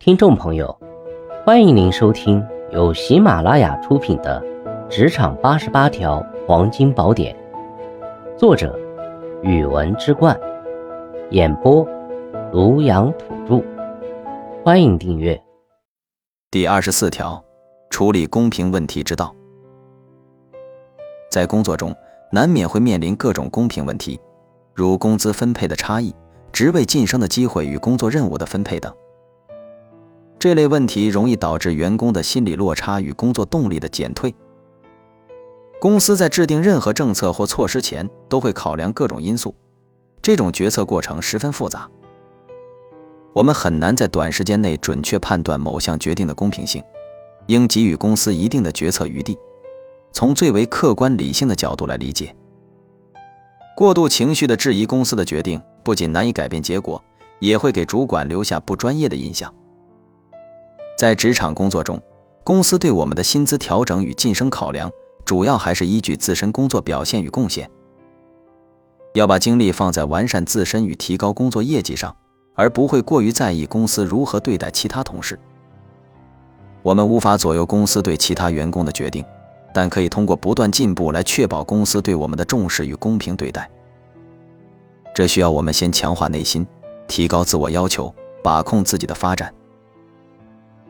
听众朋友，欢迎您收听由喜马拉雅出品的《职场八十八条黄金宝典》，作者：语文之冠，演播：庐阳土著。欢迎订阅。第二十四条，处理公平问题之道。在工作中，难免会面临各种公平问题，如工资分配的差异、职位晋升的机会与工作任务的分配等。这类问题容易导致员工的心理落差与工作动力的减退。公司在制定任何政策或措施前，都会考量各种因素，这种决策过程十分复杂。我们很难在短时间内准确判断某项决定的公平性，应给予公司一定的决策余地，从最为客观理性的角度来理解。过度情绪的质疑公司的决定，不仅难以改变结果，也会给主管留下不专业的印象。在职场工作中，公司对我们的薪资调整与晋升考量，主要还是依据自身工作表现与贡献。要把精力放在完善自身与提高工作业绩上，而不会过于在意公司如何对待其他同事。我们无法左右公司对其他员工的决定，但可以通过不断进步来确保公司对我们的重视与公平对待。这需要我们先强化内心，提高自我要求，把控自己的发展。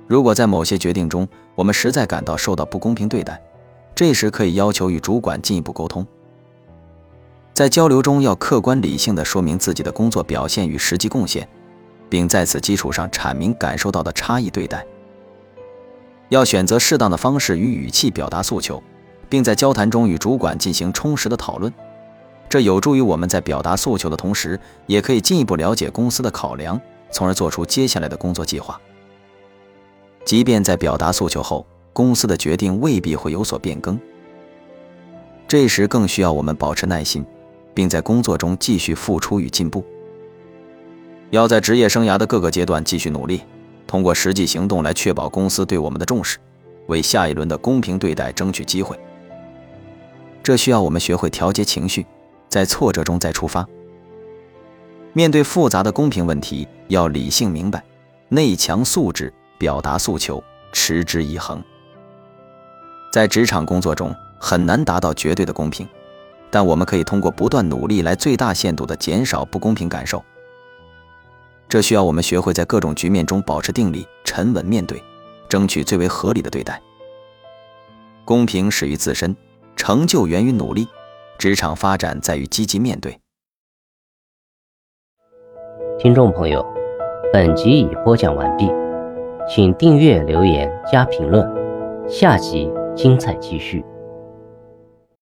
如果在某些决定中，我们实在感到受到不公平对待，这时可以要求与主管进一步沟通。在交流中，要客观理性地说明自己的工作表现与实际贡献，并在此基础上阐明感受到的差异对待。要选择适当的方式与语气表达诉求，并在交谈中与主管进行充实的讨论，这有助于我们在表达诉求的同时，也可以进一步了解公司的考量，从而做出接下来的工作计划。即便在表达诉求后，公司的决定未必会有所变更。这时更需要我们保持耐心，并在工作中继续付出与进步。要在职业生涯的各个阶段继续努力，通过实际行动来确保公司对我们的重视，为下一轮的公平对待争取机会。这需要我们学会调节情绪，在挫折中再出发。面对复杂的公平问题，要理性明白，内强素质。表达诉求，持之以恒。在职场工作中，很难达到绝对的公平，但我们可以通过不断努力来最大限度地减少不公平感受。这需要我们学会在各种局面中保持定力、沉稳面对，争取最为合理的对待。公平始于自身，成就源于努力，职场发展在于积极面对。听众朋友，本集已播讲完毕。请订阅、留言、加评论，下集精彩继续。